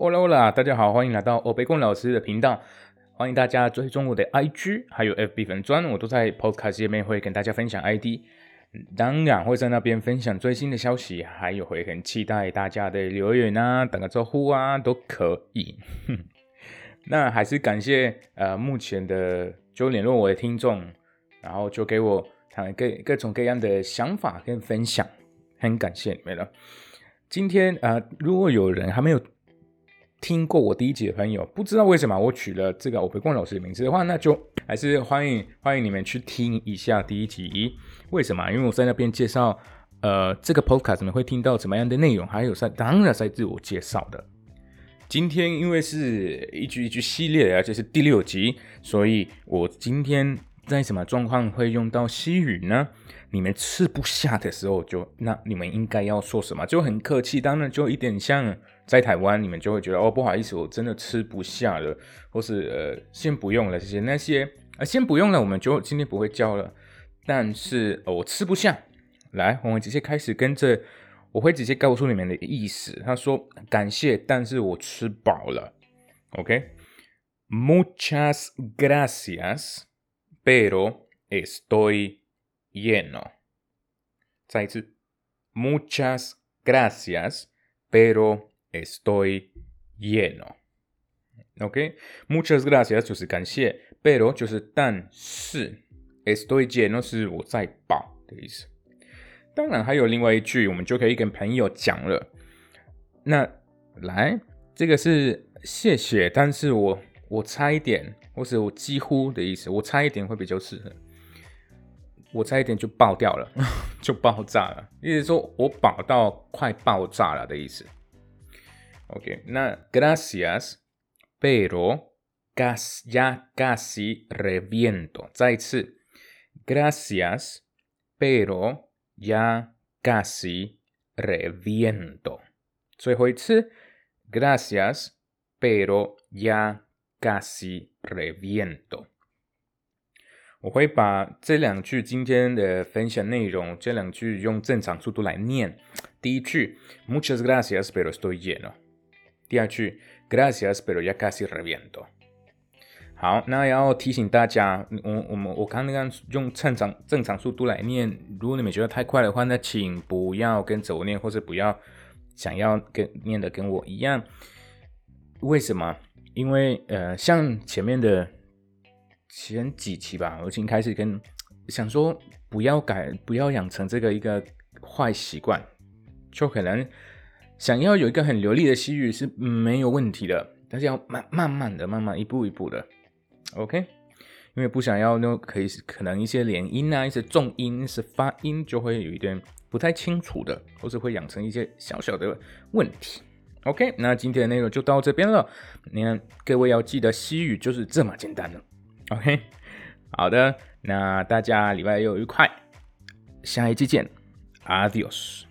Hola Hola，大家好，欢迎来到欧贝贡老师的频道，欢迎大家追踪我的 IG 还有 FB 粉专，我都在 Podcast 界面会跟大家分享 ID，当然会在那边分享最新的消息，还有会很期待大家的留言啊，打个招呼啊都可以。那还是感谢呃目前的就联络我的听众，然后就给我他们各各种各样的想法跟分享，很感谢你们了。今天呃，如果有人还没有听过我第一集的朋友，不知道为什么我取了这个欧培光老师的名字的话，那就还是欢迎欢迎你们去听一下第一集。为什么？因为我在那边介绍呃这个 podcast 怎么会听到怎么样的内容，还有在当然在自我介绍的。今天因为是一句一句系列，而且是第六集，所以我今天在什么状况会用到西语呢？你们吃不下的时候，就那你们应该要说什么？就很客气，当然就一点像在台湾，你们就会觉得哦，不好意思，我真的吃不下了，或是呃，先不用了这些那些啊，先不用了，我们就今天不会教了。但是我吃不下，来，我们直接开始跟着。我会直接告诉你们的意思。他说：“感谢，但是我吃饱了。” OK，Muchas gracias，pero estoy lleno。再一次，Muchas gracias，pero estoy lleno。OK，Muchas gracias 就是感谢，pero 就是但是，estoy lleno 是我在饱的意思。当然还有另外一句，我们就可以跟朋友讲了。那来，这个是谢谢，但是我我差一点，或是我几乎的意思，我差一点会比较适合。我差一点就爆掉了，就爆炸了，意思说我饱到快爆炸了的意思。OK，那 Gracias，pero ya casi reviento。再一次，Gracias，pero Ya casi reviento。最后一次，Gracias，pero ya casi reviento。我会把这两句今天的分享内容，这两句用正常速度来念。第一句，Muchas gracias，pero estoy lleno。 第二句，Gracias，pero ya casi reviento。好，那要提醒大家，我我们我刚刚用正常正常速度来念，如果你们觉得太快的话，那请不要跟着我念，或者不要想要跟念的跟我一样。为什么？因为呃，像前面的前几期吧，我已经开始跟想说不要改，不要养成这个一个坏习惯，就可能想要有一个很流利的西语是没有问题的，但是要慢慢慢的、慢慢一步一步的。OK，因为不想要呢，可以可能一些连音啊，一些重音一些发音就会有一点不太清楚的，或是会养成一些小小的问题。OK，那今天的内容就到这边了。你看，各位要记得西语就是这么简单的。OK，好的，那大家礼拜六愉快，下一期见，Adios。